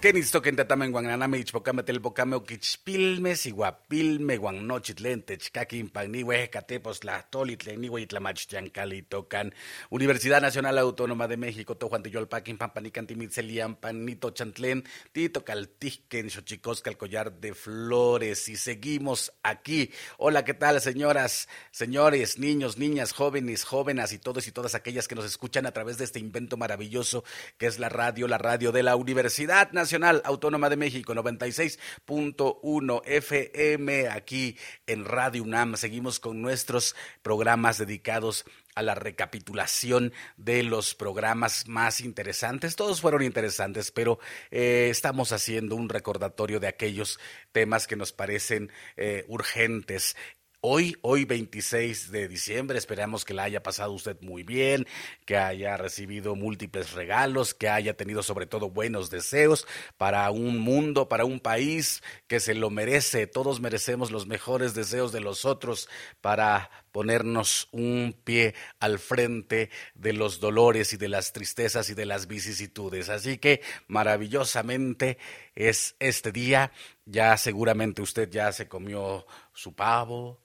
Kenisto kentatama en guananame ichpocame telpocame oquichpilme siguapilme guannochitlente chcaquimpan niwe catepos tlahtolitle niwe itlamachtiancali tocan Universidad Nacional Autónoma de México tojuan tiyolpaquin pampanicantimitselian panito chantlen tito caltijken xochicosca el collar de flores y seguimos aquí. Hola, ¿qué tal señoras, señores, niños, niñas, jóvenes, jóvenes y todos y todas aquellas que nos escuchan a través de este invento maravilloso que es la radio, la radio de la Universidad Nacional Nacional Autónoma de México, 96.1 FM, aquí en Radio UNAM. Seguimos con nuestros programas dedicados a la recapitulación de los programas más interesantes. Todos fueron interesantes, pero eh, estamos haciendo un recordatorio de aquellos temas que nos parecen eh, urgentes. Hoy, hoy 26 de diciembre, esperamos que la haya pasado usted muy bien, que haya recibido múltiples regalos, que haya tenido sobre todo buenos deseos para un mundo, para un país que se lo merece. Todos merecemos los mejores deseos de los otros para ponernos un pie al frente de los dolores y de las tristezas y de las vicisitudes. Así que maravillosamente es este día. Ya seguramente usted ya se comió su pavo,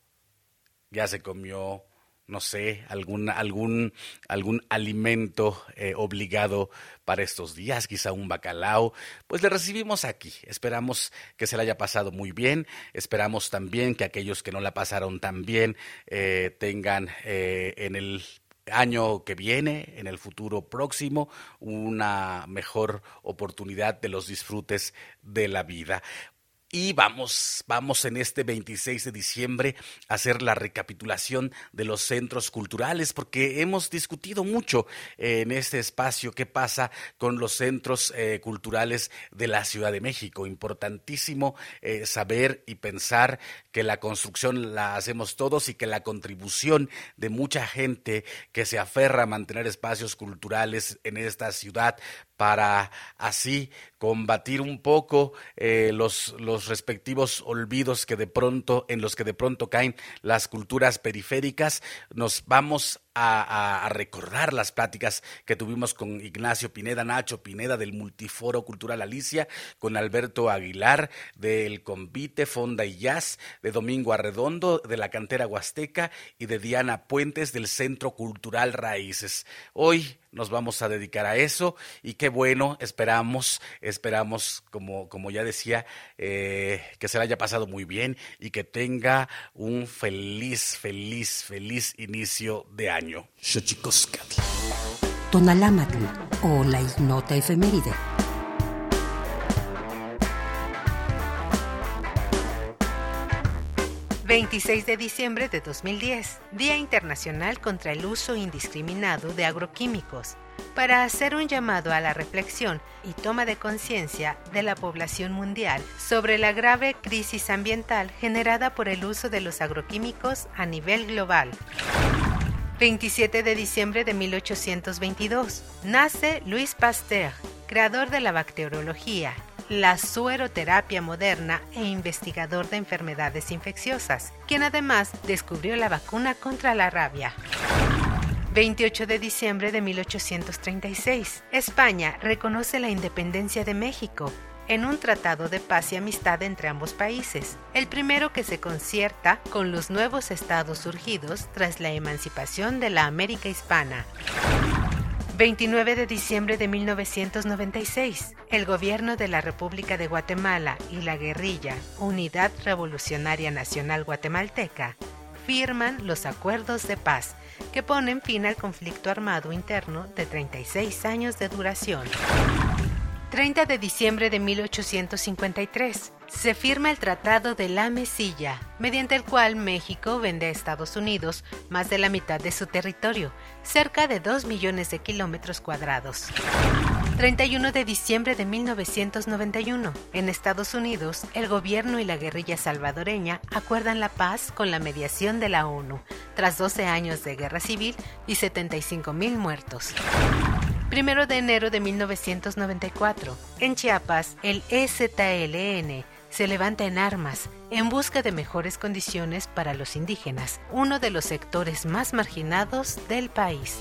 ya se comió, no sé, algún, algún, algún alimento eh, obligado para estos días, quizá un bacalao, pues le recibimos aquí. Esperamos que se le haya pasado muy bien, esperamos también que aquellos que no la pasaron tan bien eh, tengan eh, en el año que viene, en el futuro próximo, una mejor oportunidad de los disfrutes de la vida. Y vamos, vamos en este 26 de diciembre a hacer la recapitulación de los centros culturales, porque hemos discutido mucho en este espacio qué pasa con los centros eh, culturales de la Ciudad de México. Importantísimo eh, saber y pensar que la construcción la hacemos todos y que la contribución de mucha gente que se aferra a mantener espacios culturales en esta ciudad para así combatir un poco eh, los, los respectivos olvidos que de pronto, en los que de pronto caen las culturas periféricas. Nos vamos a, recordar las pláticas que tuvimos con Ignacio Pineda, Nacho Pineda del Multiforo Cultural Alicia, con Alberto Aguilar del Convite Fonda y Jazz, de Domingo Arredondo de la Cantera Huasteca y de Diana Puentes del Centro Cultural Raíces. Hoy nos vamos a dedicar a eso y qué bueno, esperamos, esperamos, como, como ya decía, eh, que se le haya pasado muy bien y que tenga un feliz, feliz, feliz inicio de año año. Xochicoscatl. Tonalámatl o la ignota efeméride. ...26 de diciembre de 2010... ...Día Internacional contra el Uso Indiscriminado de Agroquímicos... ...para hacer un llamado a la reflexión y toma de conciencia de la población mundial sobre la grave crisis ambiental generada por el uso de los agroquímicos a nivel global. 27 de diciembre de 1822. Nace Louis Pasteur, creador de la bacteriología, la sueroterapia moderna e investigador de enfermedades infecciosas, quien además descubrió la vacuna contra la rabia. 28 de diciembre de 1836. España reconoce la independencia de México en un tratado de paz y amistad entre ambos países, el primero que se concierta con los nuevos estados surgidos tras la emancipación de la América hispana. 29 de diciembre de 1996, el gobierno de la República de Guatemala y la guerrilla Unidad Revolucionaria Nacional Guatemalteca firman los acuerdos de paz que ponen fin al conflicto armado interno de 36 años de duración. 30 de diciembre de 1853 se firma el Tratado de la Mesilla, mediante el cual México vende a Estados Unidos más de la mitad de su territorio, cerca de 2 millones de kilómetros cuadrados. 31 de diciembre de 1991. En Estados Unidos, el gobierno y la guerrilla salvadoreña acuerdan la paz con la mediación de la ONU, tras 12 años de guerra civil y 75 mil muertos. Primero de enero de 1994. En Chiapas, el EZLN se levanta en armas en busca de mejores condiciones para los indígenas, uno de los sectores más marginados del país.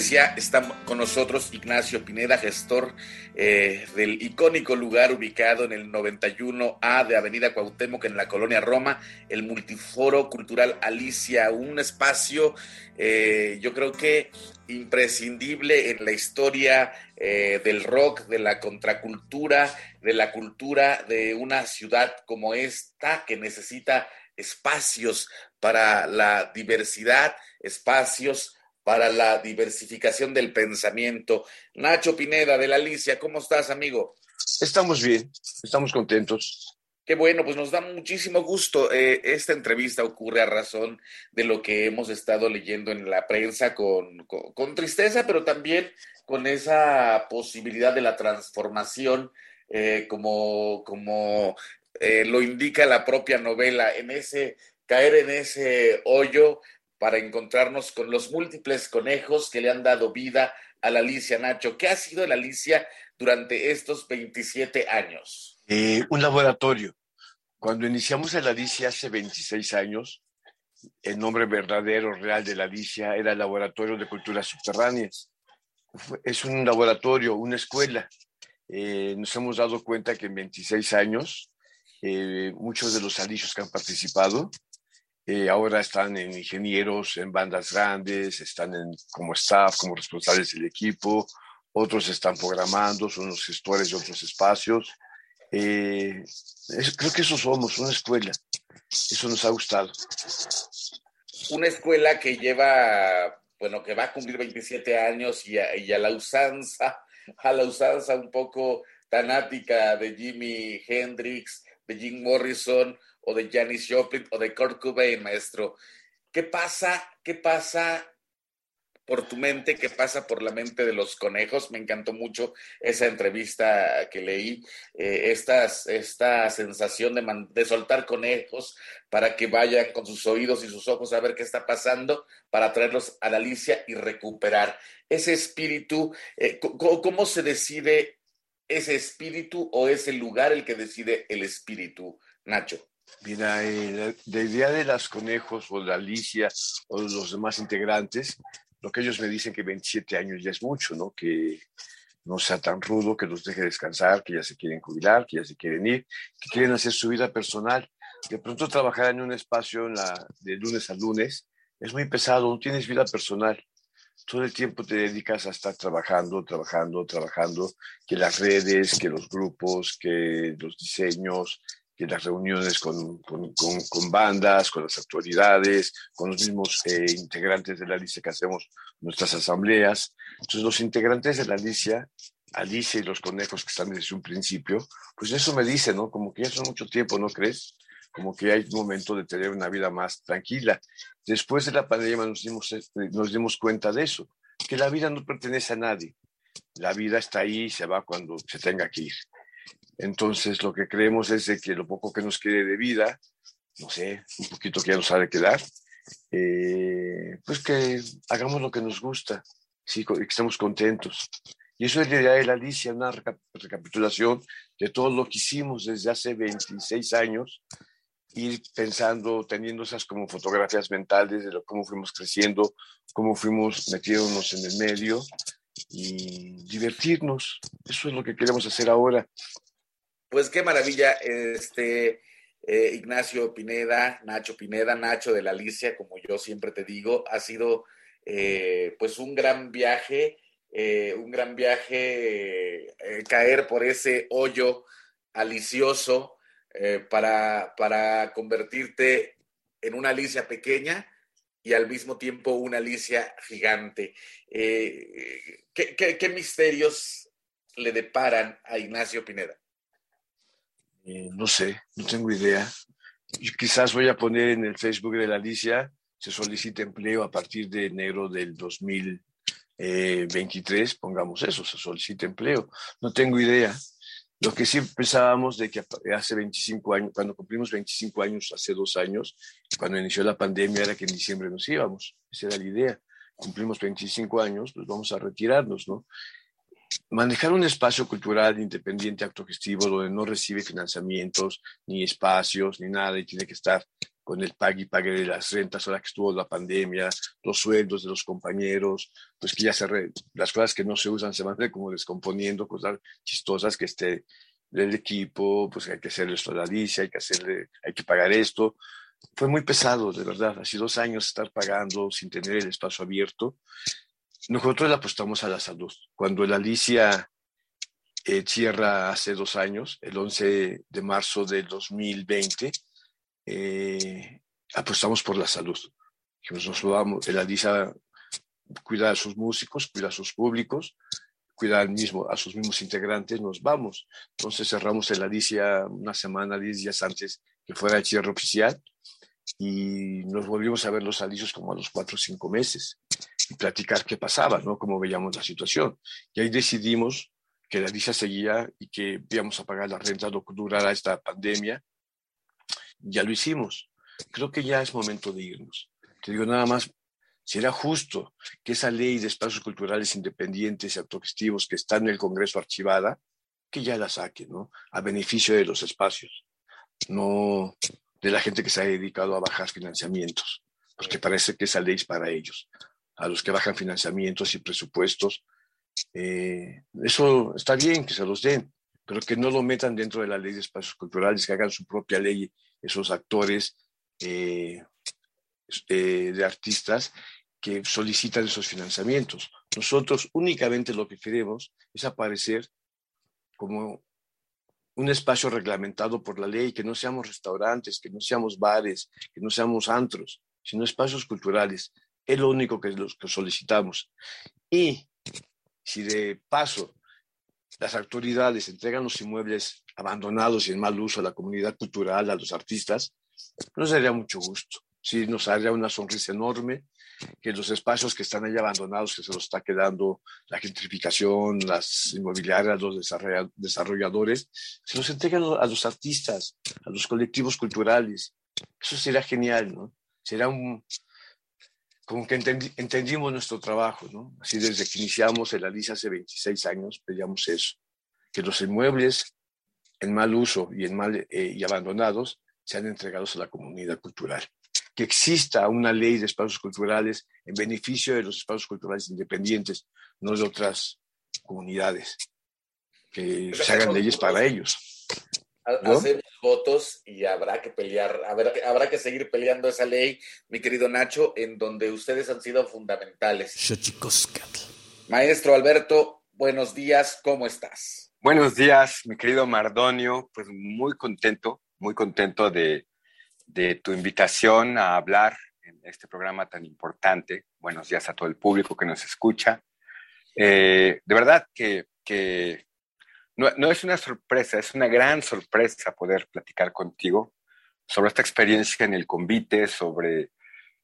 Decía, está con nosotros Ignacio Pineda, gestor eh, del icónico lugar ubicado en el 91A de Avenida Cuauhtémoc en la colonia Roma, el Multiforo Cultural Alicia, un espacio eh, yo creo que imprescindible en la historia eh, del rock, de la contracultura, de la cultura de una ciudad como esta que necesita espacios para la diversidad, espacios para la diversificación del pensamiento. Nacho Pineda de la Alicia, ¿cómo estás, amigo? Estamos bien, estamos contentos. Qué bueno, pues nos da muchísimo gusto. Eh, esta entrevista ocurre a razón de lo que hemos estado leyendo en la prensa con, con, tristeza, pero también con esa posibilidad de la transformación, eh, como, como eh, lo indica la propia novela, en ese caer en ese hoyo para encontrarnos con los múltiples conejos que le han dado vida a la Alicia Nacho. ¿Qué ha sido la Alicia durante estos 27 años? Eh, un laboratorio. Cuando iniciamos el Alicia hace 26 años, el nombre verdadero, real de la Alicia era Laboratorio de Culturas Subterráneas. Es un laboratorio, una escuela. Eh, nos hemos dado cuenta que en 26 años, eh, muchos de los alicios que han participado eh, ahora están en ingenieros, en bandas grandes, están en, como staff, como responsables del equipo, otros están programando, son los gestores de otros espacios. Eh, creo que eso somos, una escuela. Eso nos ha gustado. Una escuela que lleva, bueno, que va a cumplir 27 años y a, y a la usanza, a la usanza un poco tanática de Jimi Hendrix, de Jim Morrison, o de Janis Joplin o de Kurt Cobain, maestro. ¿Qué pasa? ¿Qué pasa por tu mente? ¿Qué pasa por la mente de los conejos? Me encantó mucho esa entrevista que leí, eh, esta, sensación de, de, soltar conejos para que vayan con sus oídos y sus ojos a ver qué está pasando, para traerlos a la Alicia y recuperar ese espíritu. Eh, ¿Cómo se decide ese espíritu o es el lugar el que decide el espíritu, Nacho? Mira, eh, la, idea de las conejos o de Alicia o los demás integrantes, lo que ellos me dicen que 27 años ya es mucho, ¿no? Que no sea tan rudo, que los deje descansar, que ya se quieren jubilar, que ya se quieren ir, que quieren hacer su vida personal. De pronto trabajar en un espacio en la, de lunes a lunes es muy pesado, no tienes vida personal. Todo el tiempo te dedicas a estar trabajando, trabajando, trabajando, que las redes, que los grupos, que los diseños, las reuniones con, con, con, bandas, con las autoridades, con los mismos eh, integrantes de la Alicia que hacemos nuestras asambleas. Entonces, los integrantes de la Alicia, Alicia y los conejos que están desde un principio, pues eso me dice, ¿no? Como que ya son mucho tiempo, ¿no crees? Como que hay un momento de tener una vida más tranquila. Después de la pandemia nos dimos, este, nos dimos cuenta de eso, que la vida no pertenece a nadie. La vida está ahí y se va cuando se tenga que ir. Entonces, lo que creemos es de que lo poco que nos quede de vida, no sé, un poquito que ya nos ha de quedar, eh, pues que hagamos lo que nos gusta, sí, que estemos contentos. Y eso es la idea de la Alicia, una recapitulación de todo lo que hicimos desde hace 26 años, ir pensando, teniendo esas como fotografías mentales de lo, cómo fuimos creciendo, cómo fuimos metiéndonos en el medio y divertirnos. Eso es lo que queremos hacer ahora. Pues qué maravilla. Este, eh, Ignacio Pineda, Nacho Pineda, Nacho de la Alicia, como yo siempre te digo, ha sido eh, pues un gran viaje, eh, un gran viaje caer por ese hoyo alicioso para, para convertirte en una Alicia pequeña y al mismo tiempo una Alicia gigante. ¿qué, misterios le deparan a Ignacio Pineda? Eh, no sé, no tengo idea. quizás voy a poner en el Facebook de la Alicia, se solicita empleo a partir de enero del 2023, pongamos eso, se solicita empleo. No tengo idea. Lo que sí pensábamos de que hace 25 años, cuando cumplimos 25 años, hace dos años, cuando inició la pandemia, era que en diciembre nos íbamos. Esa era la idea. Cumplimos 25 años, pues vamos a retirarnos, ¿no? Manejar un espacio cultural independiente, autogestivo, donde no recibe financiamientos, ni espacios, ni nada, y tiene que estar con el pague y pague de las rentas ahora que estuvo la pandemia, los sueldos de los compañeros, pues que ya se las cosas que no se usan se van como descomponiendo, cosas chistosas que esté del equipo, pues hay que hacerle esto a la hay que hacerle, hay que pagar esto. Fue muy pesado, de verdad, así dos años estar pagando sin tener el espacio abierto nosotros apostamos a la salud. Cuando la Alicia eh, cierra hace dos años, el 11 de marzo del 2020, eh, apostamos por la salud. Nos vamos, la Alicia cuida a sus músicos, cuida a sus públicos, cuida al mismo, a sus mismos integrantes, nos vamos. Entonces cerramos el Alicia una semana, diez días antes que fuera el cierre oficial y nos volvimos a ver los alicios como a los cuatro o cinco meses y platicar qué pasaba, ¿no? Cómo veíamos la situación. Y ahí decidimos que la lista seguía y que íbamos a pagar la renta lo que durara esta pandemia. Ya lo hicimos. Creo que ya es momento de irnos. Te digo nada más, será justo que esa ley de espacios culturales independientes y autogestivos que está en el Congreso archivada, que ya la saque, ¿no? A beneficio de los espacios, no de la gente que se ha dedicado a bajar financiamientos, porque parece que esa ley es para ellos a los que bajan financiamientos y presupuestos. Eh, eso está bien que se los den, pero que no lo metan dentro de la ley de espacios culturales, que hagan su propia ley esos actores eh, eh, de artistas que solicitan esos financiamientos. Nosotros únicamente lo que queremos es aparecer como un espacio reglamentado por la ley, que no seamos restaurantes, que no seamos bares, que no seamos antros, sino espacios culturales es lo único que, los que solicitamos. Y si de paso las autoridades entregan los inmuebles abandonados y en mal uso a la comunidad cultural, a los artistas, nos daría mucho gusto. Sí, nos haría una sonrisa enorme que los espacios que están ahí abandonados, que se los está quedando la gentrificación, las inmobiliarias, los desarrolladores, se los entreguen a los artistas, a los colectivos culturales. Eso sería genial, ¿no? Será un, como que entendimos nuestro trabajo, ¿no? Así desde que iniciamos el Alicia hace 26 años, pedíamos eso, que los inmuebles en mal uso y, en mal, eh, y abandonados sean entregados a la comunidad cultural. Que exista una ley de espacios culturales en beneficio de los espacios culturales independientes, no de otras comunidades. Que se hagan leyes para ellos. ¿no? Votos y habrá que pelear, habrá, habrá que seguir peleando esa ley, mi querido Nacho, en donde ustedes han sido fundamentales. Maestro Alberto, buenos días, ¿cómo estás? Buenos días, mi querido Mardonio, pues muy contento, muy contento de, de tu invitación a hablar en este programa tan importante. Buenos días a todo el público que nos escucha. Eh, de verdad que, que no, es una sorpresa, es una gran sorpresa poder platicar contigo sobre esta experiencia en el convite, sobre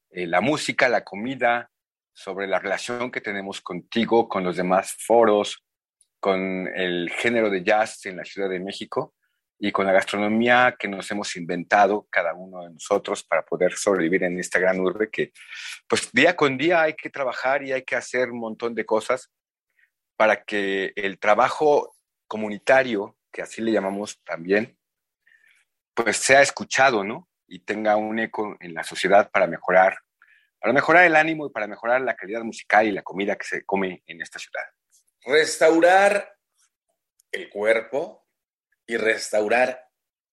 eh, la música, la comida, sobre la relación que tenemos contigo, con los demás foros, con el género de jazz en la Ciudad de México y con la gastronomía que nos hemos inventado cada uno de nosotros para poder sobrevivir en esta gran urbe que pues día con día hay que trabajar y hay que hacer un montón de cosas para que el trabajo comunitario, que así le llamamos también, pues sea escuchado, ¿no? Y tenga un eco en la sociedad para mejorar, para mejorar el ánimo y para mejorar la calidad musical y la comida que se come en esta ciudad. Restaurar el cuerpo y restaurar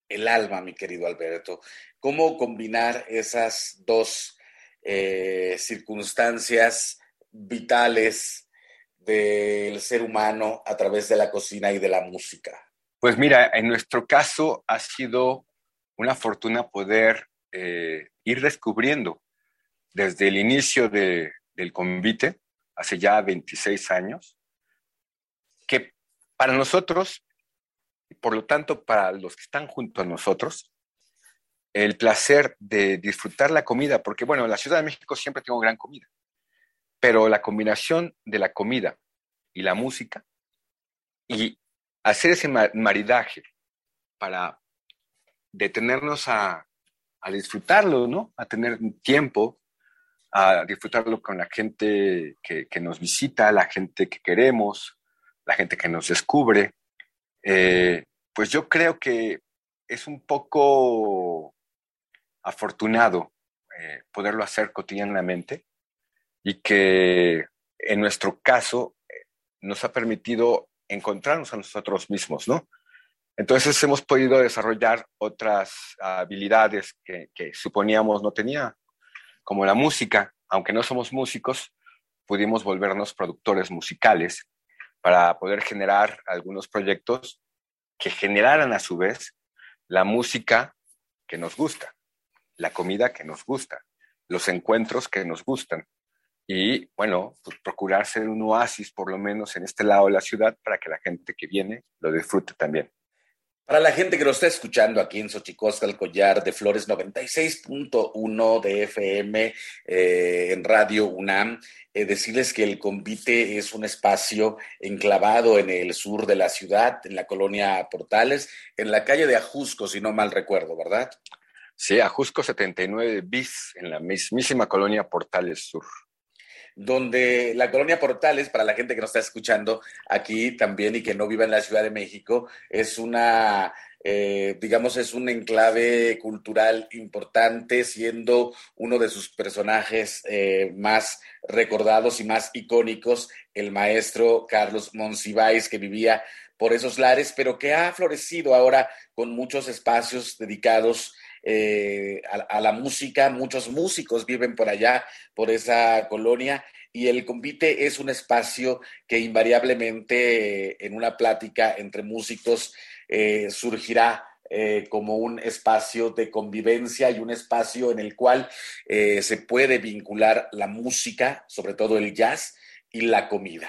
el alma, mi querido Alberto. ¿Cómo combinar esas dos eh, circunstancias vitales del ser humano a través de la cocina y de la música? Pues mira, en nuestro caso ha sido una fortuna poder eh, ir descubriendo desde el inicio del convite, hace ya 26 años, que para nosotros, y por lo tanto para los que están junto a nosotros, el placer de disfrutar la comida, porque bueno, en la Ciudad de México siempre tengo gran comida, pero la combinación de la comida y la música y hacer ese maridaje para detenernos a, a disfrutarlo, ¿no? A tener tiempo, a disfrutarlo con la gente que, nos visita, la gente que queremos, la gente que nos descubre. Eh, pues yo creo que es un poco afortunado eh, poderlo hacer cotidianamente y que en nuestro caso nos ha permitido encontrarnos a nosotros mismos, ¿no? Entonces hemos podido desarrollar otras habilidades que, que, suponíamos no tenía, como la música. Aunque no somos músicos, pudimos volvernos productores musicales para poder generar algunos proyectos que generaran a su vez la música que nos gusta, la comida que nos gusta, los encuentros que nos gustan. Y bueno, pues procurar ser un oasis por lo menos en este lado de la ciudad para que la gente que viene lo disfrute también. Para la gente que lo está escuchando aquí en Xochicosca, el collar de flores 96.1 de FM eh, en Radio UNAM, eh, decirles que el convite es un espacio enclavado en el sur de la ciudad, en la colonia Portales, en la calle de Ajusco, si no mal recuerdo, ¿verdad? Sí, Ajusco 79 bis, en la mismísima colonia Portales Sur donde la colonia Portales, para la gente que nos está escuchando aquí también y que no vive en la Ciudad de México, es una, eh, digamos, es un enclave cultural importante, siendo uno de sus personajes eh, más recordados y más icónicos, el maestro Carlos Monsiváis, que vivía por esos lares, pero que ha florecido ahora con muchos espacios dedicados eh, a, la música. Muchos músicos viven por allá, por esa colonia, y el convite es un espacio que invariablemente eh, en una plática entre músicos eh, surgirá como un espacio de convivencia y un espacio en el cual se puede vincular la música, sobre todo el jazz, y la comida.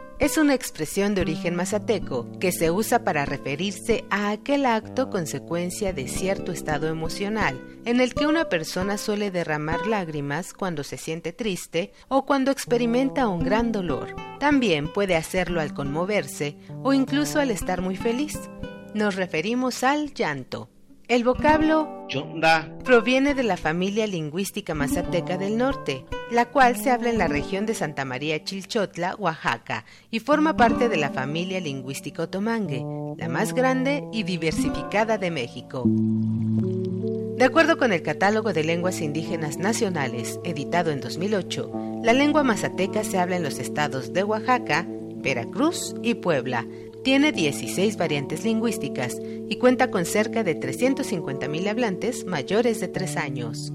es una expresión de origen mazateco que se usa para referirse a aquel acto consecuencia de cierto estado emocional en el que una persona suele derramar lágrimas cuando se siente triste o cuando experimenta un gran dolor. También puede hacerlo al conmoverse o incluso al estar muy feliz. Nos referimos al llanto. El vocablo Yonda proviene de la familia lingüística mazateca del norte, la cual se habla en la región de Santa María Chilchotla, Oaxaca, y forma parte de la familia lingüística otomangue, la más grande y diversificada de México. De acuerdo con el Catálogo de Lenguas Indígenas Nacionales, editado en 2008, la lengua mazateca se habla en los estados de Oaxaca, Veracruz y Puebla, tiene 16 variantes lingüísticas y cuenta con cerca de 350.000 hablantes mayores de 3 años.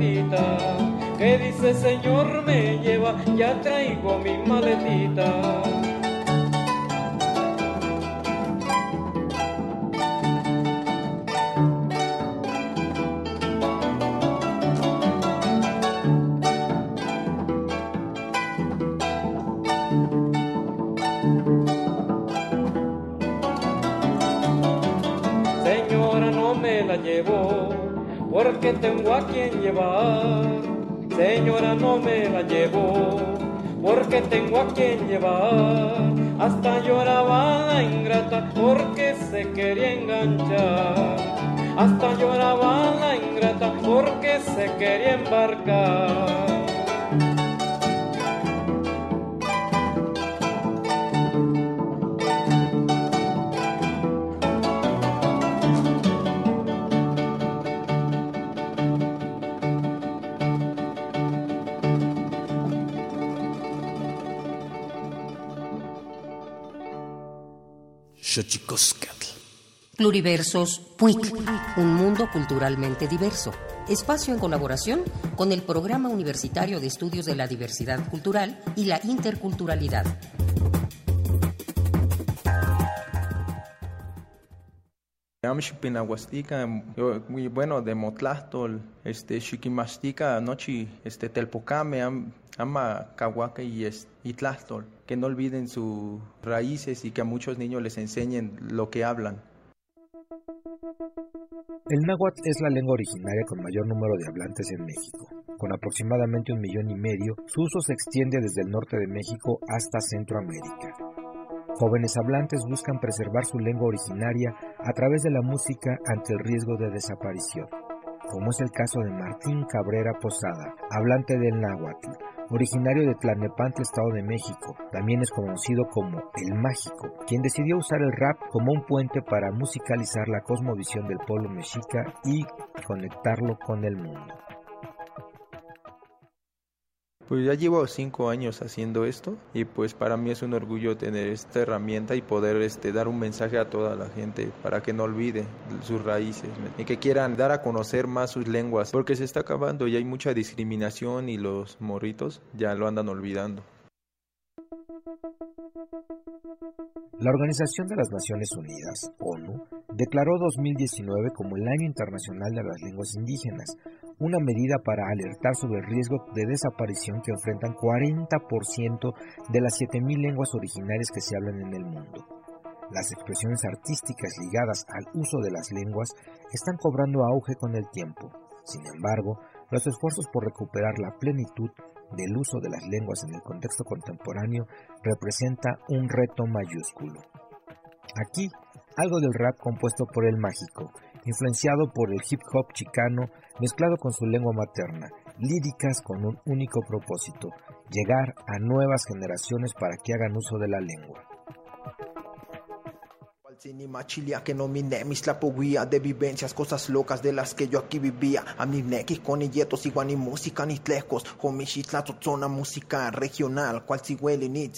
Maletita. Que dice Señor me lleva, ya traigo mi maletita. Porque tengo a quien llevar. Señora, no me la llevo, porque tengo a quien llevar. Hasta lloraba la ingrata porque se quería enganchar. Hasta lloraba la ingrata porque se quería embarcar. Pluriversos PUIC, un mundo culturalmente diverso. Espacio en colaboración con el Programa Universitario de Estudios de la Diversidad Cultural y la Interculturalidad. muy bueno de Motlastol, este Chiquimastica, Nochi, este Telpocame, Ama Cahuaca y que no olviden sus raíces y que a muchos niños les enseñen lo que hablan. El náhuatl es la lengua originaria con mayor número de hablantes en México. Con aproximadamente un millón y medio, su uso se extiende desde el norte de México hasta Centroamérica. Jóvenes hablantes buscan preservar su lengua originaria a través de la música ante el riesgo de desaparición, como es el caso de Martín Cabrera Posada, hablante del náhuatl, originario de Tlalnepantla, Estado de México. También es conocido como El Mágico, quien decidió usar el rap como un puente para musicalizar la cosmovisión del pueblo mexica y conectarlo con el mundo. Pues ya llevo cinco años haciendo esto y pues para mí es un orgullo tener esta herramienta y poder este, dar un mensaje a toda la gente para que no olvide sus raíces y que quieran dar a conocer más sus lenguas porque se está acabando y hay mucha discriminación y los morritos ya lo andan olvidando. La Organización de las Naciones Unidas, ONU, declaró 2019 como el Año Internacional de las Lenguas Indígenas, una medida para alertar sobre el riesgo de desaparición que enfrentan 40% de las 7.000 lenguas originarias que se hablan en el mundo. Las expresiones artísticas ligadas al uso de las lenguas están cobrando auge con el tiempo. Sin embargo, los esfuerzos por recuperar la plenitud del uso de las lenguas en el contexto contemporáneo representa un reto mayúsculo. Aquí, algo del rap compuesto por el mágico, influenciado por el hip hop chicano mezclado con su lengua materna, líricas con un único propósito, llegar a nuevas generaciones para que hagan uso de la lengua. Machilia que no mi nemis la poguía de vivencias, cosas locas de las que yo aquí vivía. A mi nequis con yetos igual ni música ni tlejos. Homishitla zona música regional, cual si huele ni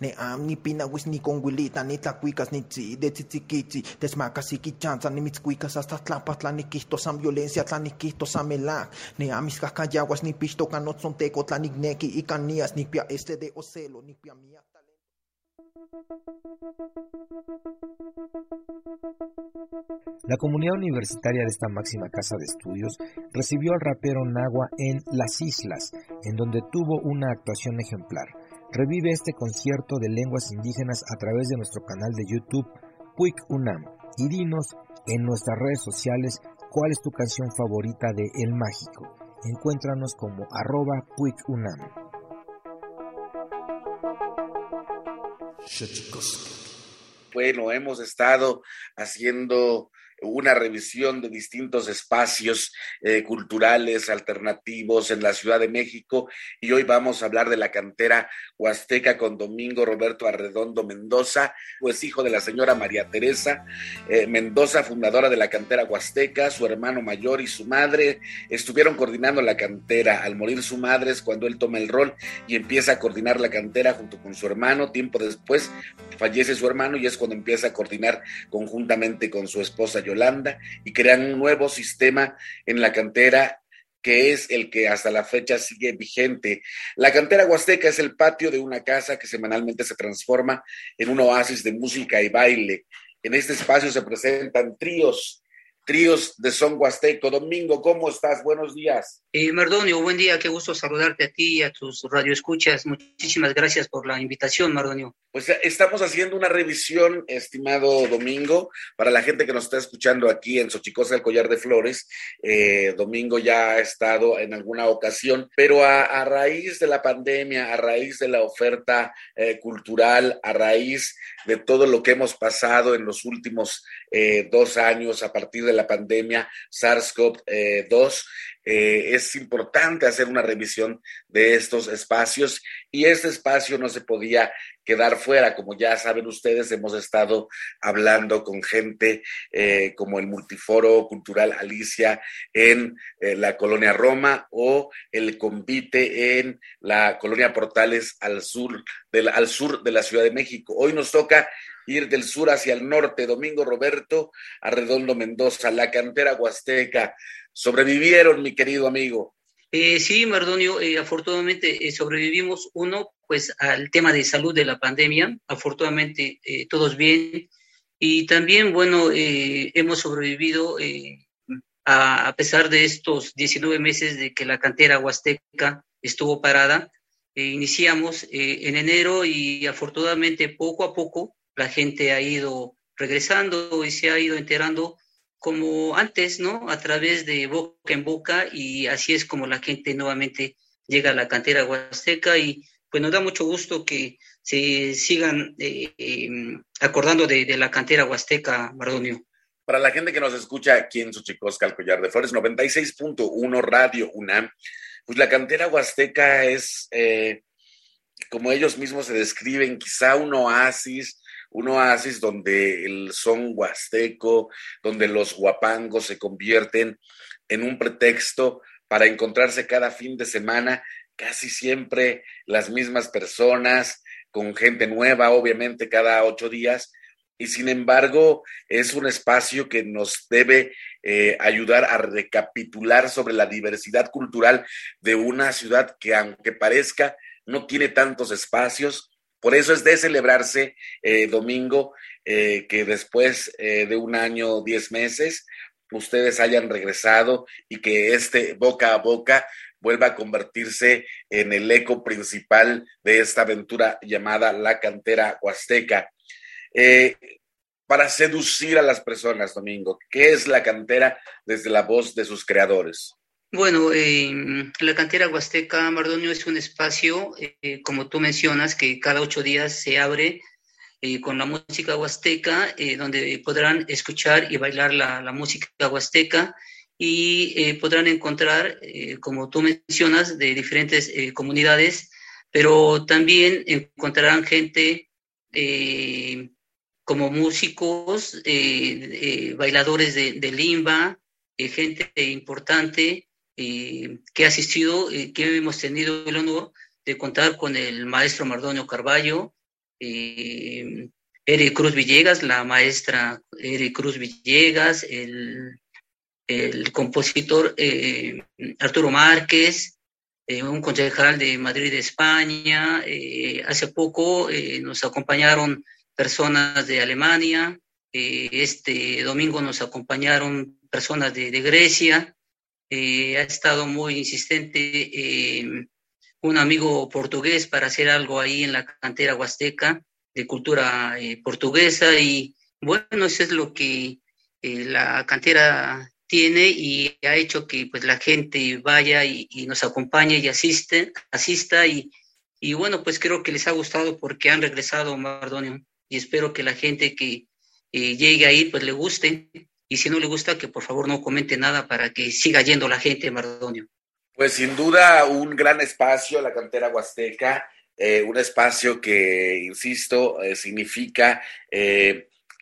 Ne am ni pinawis ni con huilita, ni tlacuicas ni tzi, de tzitzikitzi. Desmacas y quichanza, ni mitzcuicas hasta tlapatla ni quisto san violencia, tla ni quisto san melac. Ne amis cacayaguas ni pisto canot son teco, tla ni gneki y canías, ni pia este de ocelo, ni pia mía. La comunidad universitaria de esta máxima casa de estudios recibió al rapero Nagua en Las Islas, en donde tuvo una actuación ejemplar. Revive este concierto de lenguas indígenas a través de nuestro canal de YouTube Puig Unam y dinos en nuestras redes sociales cuál es tu canción favorita de El Mágico Encuéntranos como arroba puikunam. Bueno, hemos estado haciendo una revisión de distintos espacios eh, culturales alternativos en la Ciudad de México y hoy vamos a hablar de la cantera huasteca con Domingo Roberto Arredondo Mendoza, pues hijo de la señora María Teresa eh, Mendoza, fundadora de la cantera huasteca, su hermano mayor y su madre estuvieron coordinando la cantera. Al morir su madre es cuando él toma el rol y empieza a coordinar la cantera junto con su hermano. Tiempo después fallece su hermano y es cuando empieza a coordinar conjuntamente con su esposa Yolanda y crean un nuevo sistema en la cantera que es el que hasta la fecha sigue vigente. La cantera huasteca es el patio de una casa que semanalmente se transforma en un oasis de música y baile. En este espacio se presentan tríos, tríos de son huasteco. Domingo, ¿cómo estás? Buenos días. Eh, Mardonio, buen día, qué gusto saludarte a ti y a tus radioescuchas. Muchísimas gracias por la invitación, Mardonio. Pues eh, estamos haciendo una revisión, estimado Domingo, para la gente que nos está escuchando aquí en Xochicosa del Collar de Flores. Eh, Domingo ya ha estado en alguna ocasión, pero a, a, raíz de la pandemia, a raíz de la oferta eh, cultural, a raíz de todo lo que hemos pasado en los últimos eh, dos años a partir de la pandemia SARS-CoV-2, eh, es importante hacer una revisión de estos espacios y este espacio no se podía quedar fuera. Como ya saben ustedes, hemos estado hablando con gente eh, como el Multiforo Cultural Alicia en la colonia Roma o el Convite en la colonia Portales al sur, de la, al sur de la Ciudad de México. Hoy nos toca ir del sur hacia el norte. Domingo Roberto, Arredondo Mendoza, la cantera huasteca. Sobrevivieron, mi querido amigo. Eh, sí, Mardonio, eh, afortunadamente eh, sobrevivimos uno, pues al tema de salud de la pandemia, afortunadamente eh, todos bien. Y también, bueno, hemos sobrevivido a, a, pesar de estos 19 meses de que la cantera huasteca estuvo parada. iniciamos en enero y afortunadamente poco a poco la gente ha ido regresando y se ha ido enterando como antes, ¿no? A través de boca en boca y así es como la gente nuevamente llega a la cantera huasteca y pues nos da mucho gusto que se sigan eh, eh, acordando de, la cantera huasteca, Mardonio. Para la gente que nos escucha aquí en Suchicosca, el Collar de Flores, 96.1 Radio UNAM, pues la cantera huasteca es, eh, como ellos mismos se describen, quizá un oasis un oasis donde el son huasteco, donde los guapangos se convierten en un pretexto para encontrarse cada fin de semana, casi siempre las mismas personas, con gente nueva, obviamente cada ocho días, y sin embargo es un espacio que nos debe eh, ayudar a recapitular sobre la diversidad cultural de una ciudad que aunque parezca no tiene tantos espacios, por eso es de celebrarse eh, domingo eh, que después eh, de un año, diez meses, ustedes hayan regresado y que este boca a boca vuelva a convertirse en el eco principal de esta aventura llamada La Cantera Huasteca. para seducir a las personas, Domingo, ¿qué es la cantera desde la voz de sus creadores? Bueno, eh, la cantera huasteca Mardonio es un espacio, eh, como tú mencionas, que cada ocho días se abre eh, con la música huasteca, donde podrán escuchar y bailar la, música huasteca y podrán encontrar, como tú mencionas, de diferentes comunidades, pero también encontrarán gente como músicos, bailadores de limba, gente importante eh, que ha asistido, eh, que hemos tenido el honor de contar con el maestro Mardonio Carballo, eh, Cruz Villegas, la maestra Eri Cruz Villegas, el, el compositor eh, Arturo Márquez, eh, un concejal de Madrid, España. Eh, hace poco nos acompañaron personas de Alemania. este domingo nos acompañaron personas de Grecia eh, ha estado muy insistente eh, un amigo portugués para hacer algo ahí en la cantera huasteca de cultura eh, portuguesa y bueno, eso es lo que la cantera tiene y ha hecho que pues la gente vaya y, nos acompañe y asiste, asista y, y, bueno, pues creo que les ha gustado porque han regresado Mardonio y espero que la gente que eh, llegue ahí pues le guste y si no le gusta que por favor no comente nada para que siga yendo la gente Mardonio. Pues sin duda un gran espacio, la cantera huasteca, eh, un espacio que, insisto, eh, significa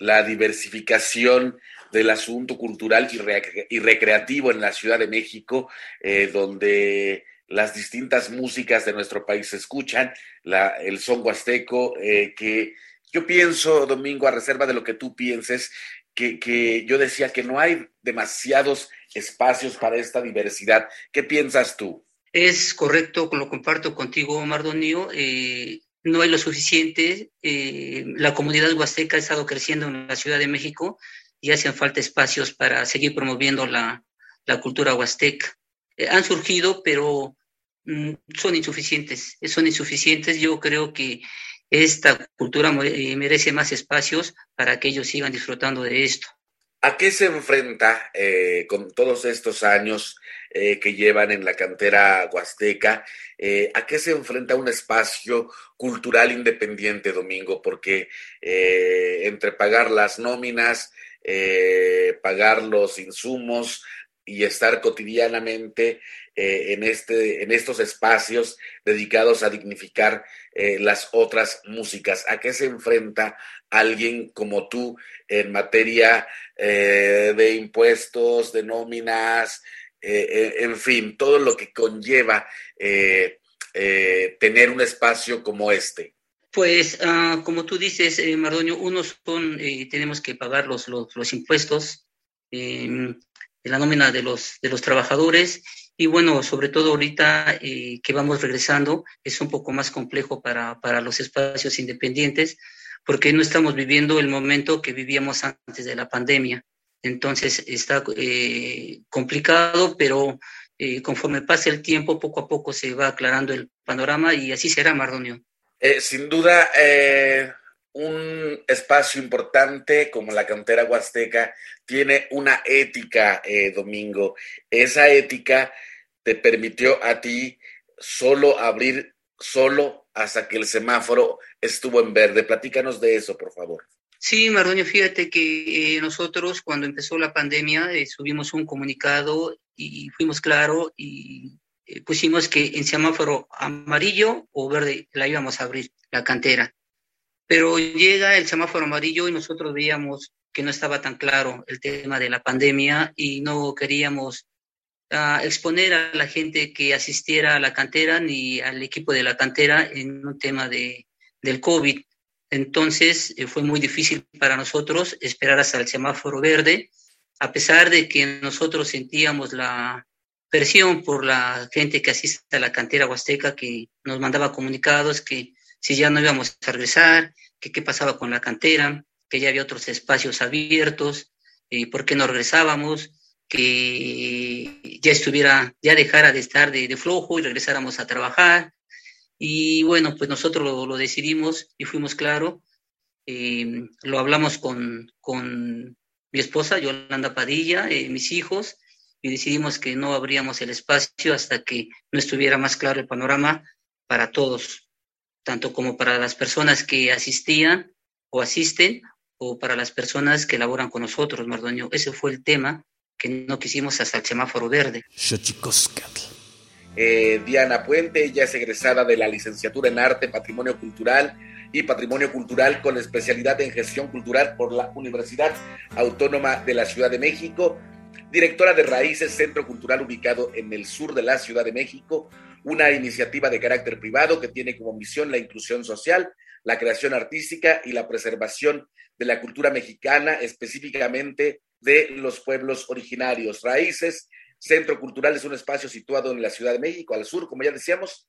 la diversificación del asunto cultural y, recreativo en la Ciudad de México, eh, donde las distintas músicas de nuestro país se escuchan, la, el son huasteco, eh, que yo pienso, Domingo, a reserva de lo que tú pienses, que, yo decía que no hay demasiados espacios para esta diversidad. ¿Qué piensas tú? Es correcto, lo comparto contigo, Mardonio. Eh, no hay lo suficiente. la comunidad huasteca ha estado creciendo en la Ciudad de México y hacen falta espacios para seguir promoviendo la, cultura huasteca. Eh, han surgido, pero mm, son insuficientes, son insuficientes. Yo creo que esta cultura eh, merece más espacios para que ellos sigan disfrutando de esto. ¿A qué se enfrenta eh, con todos estos años que llevan en la cantera huasteca? ¿A qué se enfrenta un espacio cultural independiente, Domingo? Porque entre pagar las nóminas, eh, pagar los insumos y estar cotidianamente eh, en, este, en estos espacios dedicados a dignificar eh, las otras músicas. ¿A qué se enfrenta alguien como tú en materia de impuestos, de nóminas, en fin, todo lo que conlleva tener un espacio como este? Pues, ah, como tú dices, eh, Mardoño, unos son, eh, tenemos que pagar los, los, impuestos, eh, la nómina de los, de los trabajadores, y bueno, sobre todo ahorita eh, que vamos regresando, es un poco más complejo para, para los espacios independientes, porque no estamos viviendo el momento que vivíamos antes de la pandemia. Entonces, está complicado, pero conforme pase el tiempo, poco a poco se va aclarando el panorama y así será, Mardonio. Eh, sin duda, eh, un espacio importante como la cantera huasteca tiene una ética, eh, Domingo. Esa ética te permitió a ti solo abrir solo hasta que el semáforo estuvo en verde. Platícanos de eso, por favor. Sí, Mardoño, fíjate que nosotros cuando empezó la pandemia subimos un comunicado y fuimos claro y eh, pusimos que en semáforo amarillo o verde la íbamos a abrir, la cantera. Pero llega el semáforo amarillo y nosotros veíamos que no estaba tan claro el tema de la pandemia y no queríamos ah, exponer a la gente que asistiera a la cantera ni al equipo de la cantera en un tema de, del COVID. Entonces eh, fue muy difícil para nosotros esperar hasta el semáforo verde, a pesar de que nosotros sentíamos la, presión por la gente que asiste a la cantera huasteca que nos mandaba comunicados que si ya no íbamos a regresar, que qué pasaba con la cantera, que ya había otros espacios abiertos, y por qué no regresábamos, que ya estuviera, ya dejara de estar de, flojo y regresáramos a trabajar. Y bueno, pues nosotros lo, decidimos y fuimos claro. Lo hablamos con, con mi esposa, Yolanda Padilla, eh, mis hijos, y decidimos que no abríamos el espacio hasta que no estuviera más claro el panorama para todos, tanto como para las personas que asistían o asisten o para las personas que laboran con nosotros, Mardoño. Ese fue el tema que no quisimos hasta el semáforo verde. Eh, Diana Puente, ella es egresada de la licenciatura en Arte, Patrimonio Cultural y Patrimonio Cultural con especialidad en Gestión Cultural por la Universidad Autónoma de la Ciudad de México directora de Raíces, Centro Cultural ubicado en el sur de la Ciudad de México, una iniciativa de carácter privado que tiene como misión la inclusión social, la creación artística y la preservación de la cultura mexicana, específicamente de los pueblos originarios. Raíces, Centro Cultural es un espacio situado en la Ciudad de México, al sur, como ya decíamos,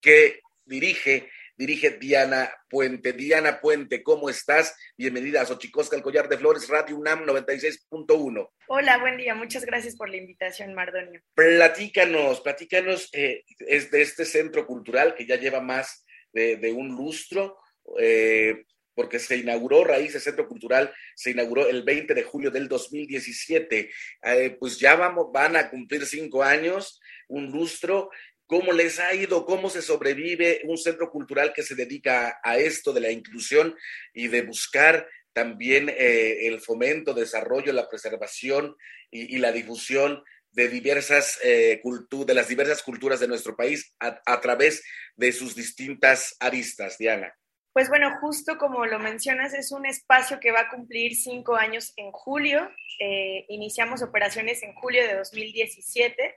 que dirige dirige Diana Puente. Diana Puente, ¿cómo estás? Bienvenida a Xochicosca, el collar de flores, Radio UNAM 96.1. Hola, buen día, muchas gracias por la invitación, Mardonio. Platícanos, platícanos eh, es de este centro cultural que ya lleva más de, un lustro. Eh, porque se inauguró Raíces Centro Cultural, se inauguró el 20 de julio del 2017. Eh, pues ya vamos, van a cumplir cinco años, un lustro. ¿Cómo les ha ido? ¿Cómo se sobrevive un centro cultural que se dedica a esto de la inclusión y de buscar también eh, el fomento, desarrollo, la preservación y, la difusión de diversas eh, de las diversas culturas de nuestro país a, través de sus distintas aristas, Diana. Pues bueno, justo como lo mencionas, es un espacio que va a cumplir cinco años en julio. Eh, iniciamos operaciones en julio de 2017.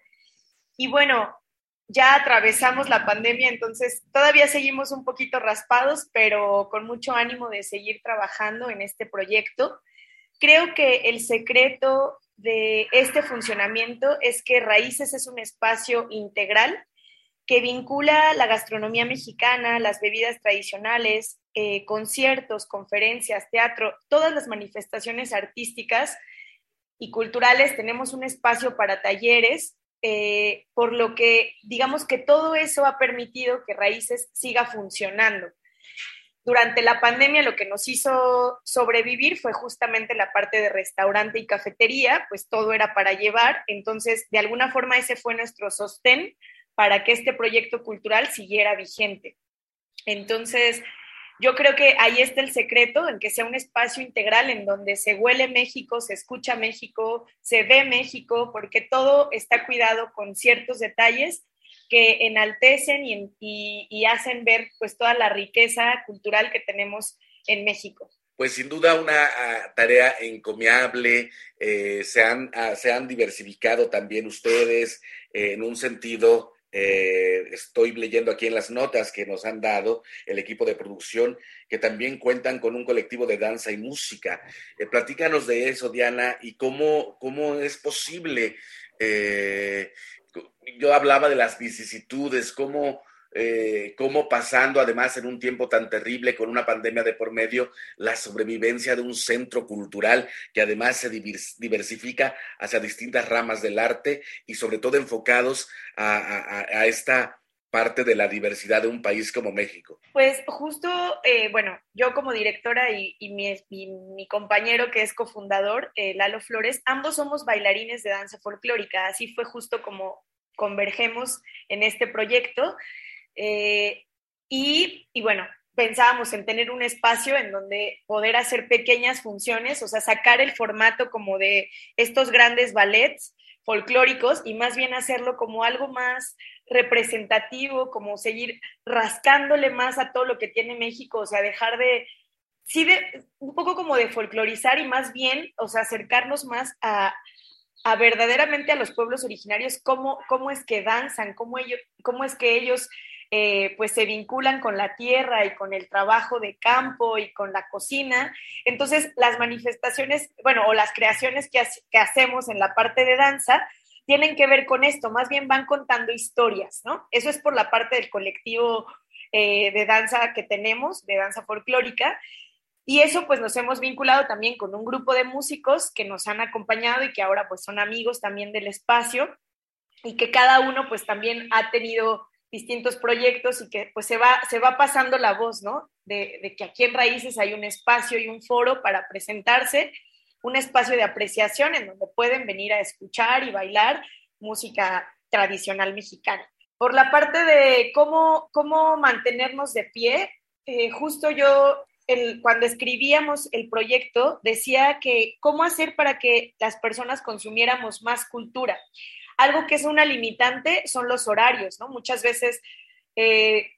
Y bueno, ya atravesamos la pandemia, entonces todavía seguimos un poquito raspados, pero con mucho ánimo de seguir trabajando en este proyecto. Creo que el secreto de este funcionamiento es que Raíces es un espacio integral que vincula la gastronomía mexicana, las bebidas tradicionales, eh, conciertos, conferencias, teatro, todas las manifestaciones artísticas y culturales. Tenemos un espacio para talleres, eh, por lo que digamos que todo eso ha permitido que Raíces siga funcionando. Durante la pandemia lo que nos hizo sobrevivir fue justamente la parte de restaurante y cafetería, pues todo era para llevar, entonces de alguna forma ese fue nuestro sostén para que este proyecto cultural siguiera vigente. Entonces, yo creo que ahí está el secreto, en que sea un espacio integral en donde se huele México, se escucha México, se ve México, porque todo está cuidado con ciertos detalles que enaltecen y, hacen ver pues toda la riqueza cultural que tenemos en México. Pues sin duda una ah, tarea encomiable, eh, se, han, ah, se, han, diversificado también ustedes eh, en un sentido eh, estoy leyendo aquí en las notas que nos han dado el equipo de producción, que también cuentan con un colectivo de danza y música. Eh, platícanos de eso, Diana, y cómo, cómo es posible. Eh, yo hablaba de las vicisitudes, cómo eh, cómo pasando además en un tiempo tan terrible con una pandemia de por medio, la sobrevivencia de un centro cultural que además se diversifica hacia distintas ramas del arte y sobre todo enfocados a, esta parte de la diversidad de un país como México? Pues justo, eh, bueno, yo como directora y, mi, compañero que es cofundador, eh, Lalo Flores, ambos somos bailarines de danza folclórica, así fue justo como convergemos en este proyecto. Eh, y, bueno, pensábamos en tener un espacio en donde poder hacer pequeñas funciones, o sea, sacar el formato como de estos grandes ballets folclóricos y más bien hacerlo como algo más representativo, como seguir rascándole más a todo lo que tiene México, o sea, dejar de, sí, de, un poco como de folclorizar y más bien, o sea, acercarnos más a, a verdaderamente a los pueblos originarios, cómo, cómo es que danzan, cómo, ellos, cómo es que ellos eh, pues se vinculan con la tierra y con el trabajo de campo y con la cocina. Entonces, las manifestaciones, bueno, o las creaciones que, hacemos en la parte de danza, tienen que ver con esto, más bien van contando historias, ¿no? Eso es por la parte del colectivo eh, de danza que tenemos, de danza folclórica, y eso pues nos hemos vinculado también con un grupo de músicos que nos han acompañado y que ahora pues son amigos también del espacio y que cada uno pues también ha tenido distintos proyectos y que pues se va, se va pasando la voz, ¿no? De, que aquí en Raíces hay un espacio y un foro para presentarse, un espacio de apreciación en donde pueden venir a escuchar y bailar música tradicional mexicana. Por la parte de cómo, cómo mantenernos de pie, eh, justo yo el, cuando escribíamos el proyecto decía que cómo hacer para que las personas consumiéramos más cultura. Algo que es una limitante son los horarios, ¿no? Muchas veces eh,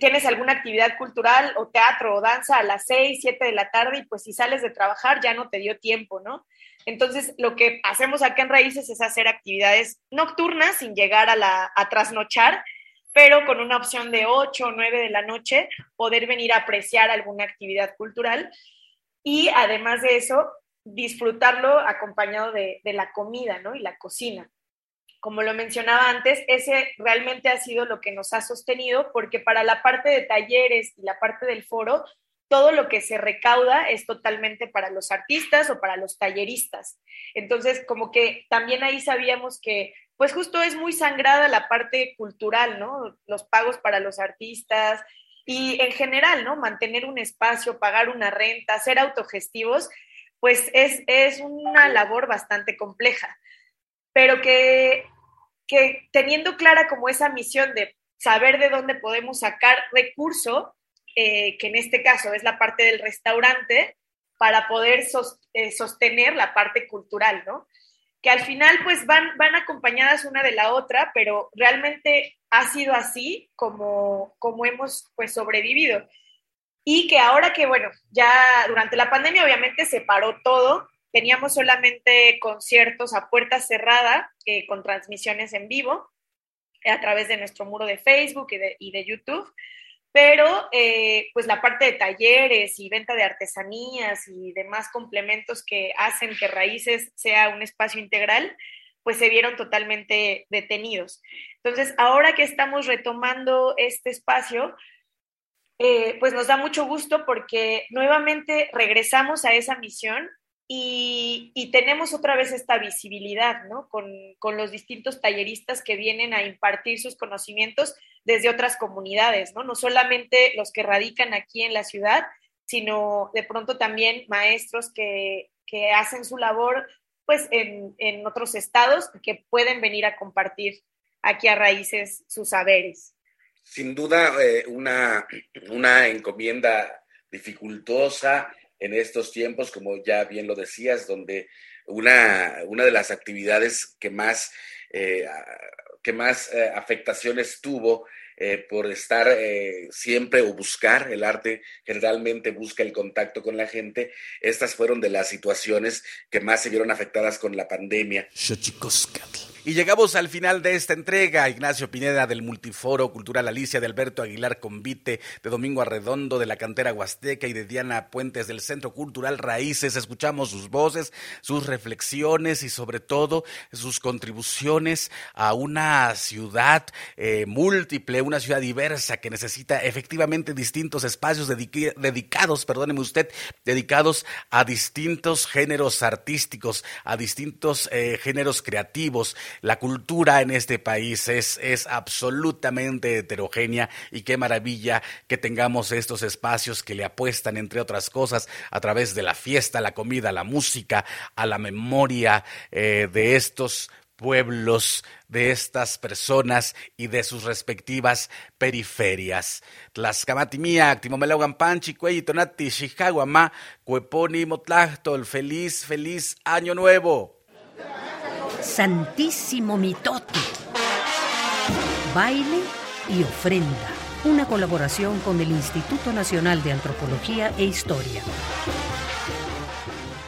tienes alguna actividad cultural o teatro o danza a las 6, 7 de la tarde y pues si sales de trabajar ya no te dio tiempo, ¿no? Entonces, lo que hacemos acá en Raíces es hacer actividades nocturnas sin llegar a, la, a trasnochar, pero con una opción de 8 o 9 de la noche, poder venir a apreciar alguna actividad cultural y además de eso, disfrutarlo acompañado de, de la comida, ¿no? Y la cocina como lo mencionaba antes, ese realmente ha sido lo que nos ha sostenido, porque para la parte de talleres y la parte del foro, todo lo que se recauda es totalmente para los artistas o para los talleristas. Entonces, como que también ahí sabíamos que, pues justo es muy sangrada la parte cultural, ¿no? Los pagos para los artistas y en general, ¿no? Mantener un espacio, pagar una renta, ser autogestivos, pues es, es una labor bastante compleja, pero que, que teniendo clara como esa misión de saber de dónde podemos sacar recurso, eh, que en este caso es la parte del restaurante, para poder eh, sostener la parte cultural, ¿no? Que al final pues van, van acompañadas una de la otra, pero realmente ha sido así como, como hemos pues sobrevivido. Y que ahora que, bueno, ya durante la pandemia obviamente se paró todo, teníamos solamente conciertos a puerta cerrada eh, con transmisiones en vivo a través de nuestro muro de Facebook y de, y de YouTube pero eh, pues la parte de talleres y venta de artesanías y demás complementos que hacen que Raíces sea un espacio integral, pues se vieron totalmente detenidos. Entonces, ahora que estamos retomando este espacio, eh, pues nos da mucho gusto porque nuevamente regresamos a esa misión y, tenemos otra vez esta visibilidad, ¿no? Con, con, los distintos talleristas que vienen a impartir sus conocimientos desde otras comunidades, ¿no? No solamente los que radican aquí en la ciudad, sino de pronto también maestros que, que hacen su labor pues en, en otros estados que pueden venir a compartir aquí a raíces sus saberes. Sin duda, eh, una, una encomienda dificultosa en estos tiempos, como ya bien lo decías, donde una, una de las actividades que más, eh, que más eh, afectaciones tuvo eh, por estar siempre o buscar, el arte generalmente busca el contacto con la gente, estas fueron de las situaciones que más se vieron afectadas con la pandemia. Y llegamos al final de esta entrega. Ignacio Pineda del Multiforo Cultural Alicia, de Alberto Aguilar Convite, de Domingo Arredondo, de la cantera Huasteca y de Diana Puentes del Centro Cultural Raíces. Escuchamos sus voces, sus reflexiones y sobre todo sus contribuciones a una ciudad eh, múltiple, una ciudad diversa que necesita efectivamente distintos espacios dedicados, perdóneme usted, dedicados a distintos géneros artísticos, a distintos eh, géneros creativos la cultura en este país es, es absolutamente heterogénea y qué maravilla que tengamos estos espacios que le apuestan, entre otras cosas, a través de la fiesta, la comida, la música, a la memoria eh, de estos pueblos de estas personas y de sus respectivas periferias. Tlaxcamatimia, Timomelaugan Panchi, Cuelli, Tonati, Chicaguamá, Cueponi, Motlachtol, feliz, feliz año nuevo. Santísimo Mitote. Baile y ofrenda. Una colaboración con el Instituto Nacional de Antropología e Historia.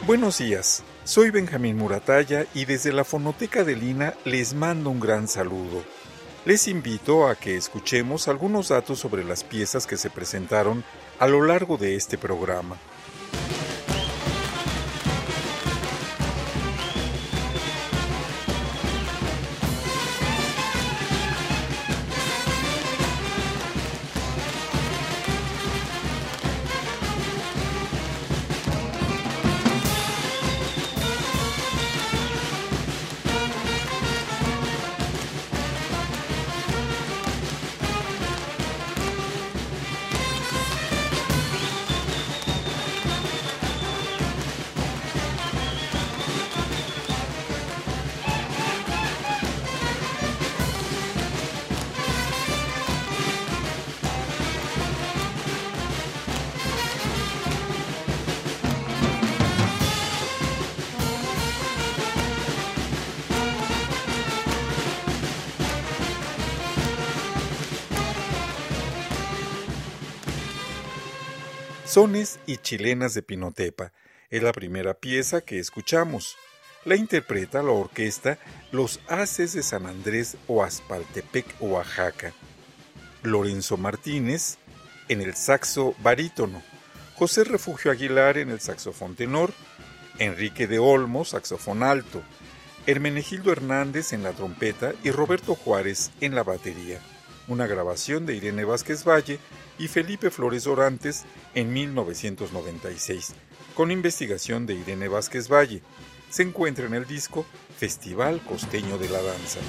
Buenos días, soy Benjamín Murataya y desde la Fonoteca de Lina les mando un gran saludo. Les invito a que escuchemos algunos datos sobre las piezas que se presentaron a lo largo de este programa. Y Chilenas de Pinotepa es la primera pieza que escuchamos. La interpreta la orquesta Los Haces de San Andrés o Aspaltepec, Oaxaca. Lorenzo Martínez en el saxo barítono, José Refugio Aguilar en el saxofón tenor, Enrique de Olmo, saxofón alto, Hermenegildo Hernández en la trompeta y Roberto Juárez en la batería. Una grabación de Irene Vázquez Valle y Felipe Flores Orantes en 1996, con investigación de Irene Vázquez Valle. Se encuentra en el disco Festival Costeño de la Danza.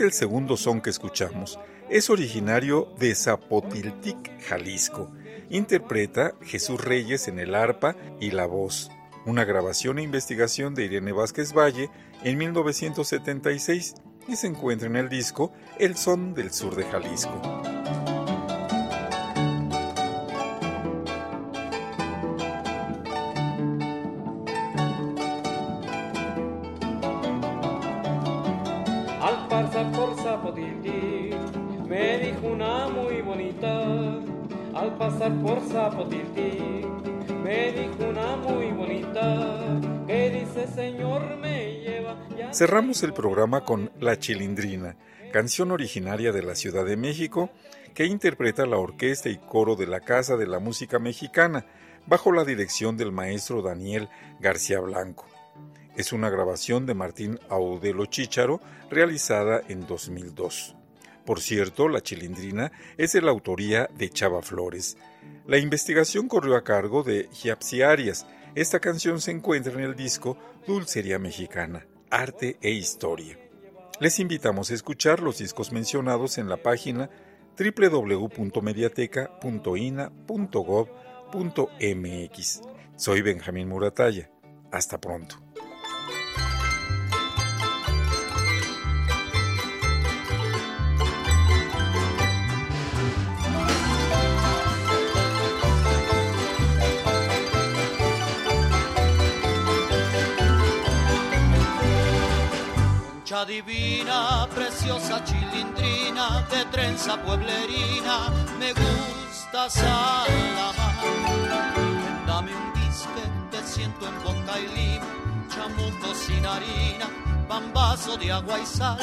Es el segundo son que escuchamos. Es originario de Zapotiltic, Jalisco. Interpreta Jesús Reyes en el arpa y la voz. Una grabación e investigación de Irene Vázquez Valle en 1976 y se encuentra en el disco El Son del Sur de Jalisco. Una muy bonita. Al pasar por Zapotiltic me dijo una muy bonita que dice Señor me lleva. Cerramos el programa con La Chilindrina, canción originaria de la Ciudad de México que interpreta la orquesta y coro de la Casa de la Música Mexicana bajo la dirección del maestro Daniel García Blanco. Es una grabación de Martín Audelo Chícharo realizada en 2002. Por cierto, La Chilindrina es de la autoría de Chava Flores. La investigación corrió a cargo de Giapsi Arias. Esta canción se encuentra en el disco Dulcería Mexicana, Arte e Historia. Les invitamos a escuchar los discos mencionados en la página www.mediateca.ina.gov.mx. Soy Benjamín Muratalla. Hasta pronto. Divina, preciosa chilindrina, de trenza pueblerina, me gusta salamar. Dame un disque, te siento en boca y lima, chamuco sin harina, bambazo de agua y sal.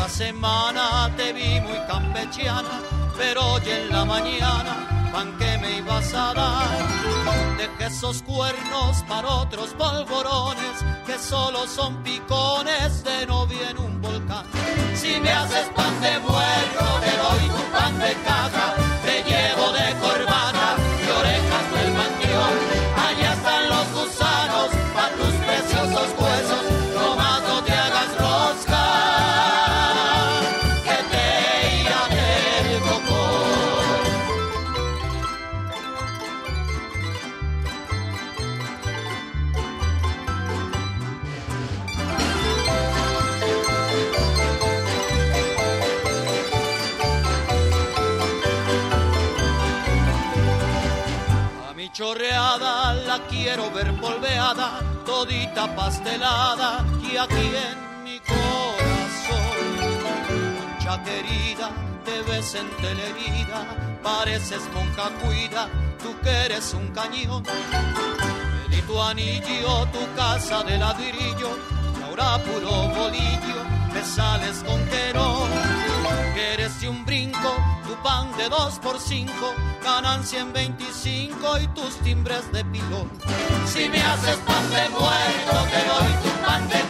Otra semana te vi muy campechiana, pero hoy en la mañana pan que me ibas a dar. Dejé esos cuernos para otros polvorones que solo son picones de novia en un volcán. Si me haces pan de muerto, te doy tu pan de caja, todita pastelada y aquí en mi corazón. Concha querida, te ves en teleherida, pareces monja cuida, tú que eres un cañón. Pedí tu anillo, tu casa de ladrillo, y ahora puro bolillo, me sales con que no. Que eres de un brinco, tu pan de dos por cinco, ganancia en 25 y tus timbres de pilón. Si me haces pan de muerto, te doy tu pan de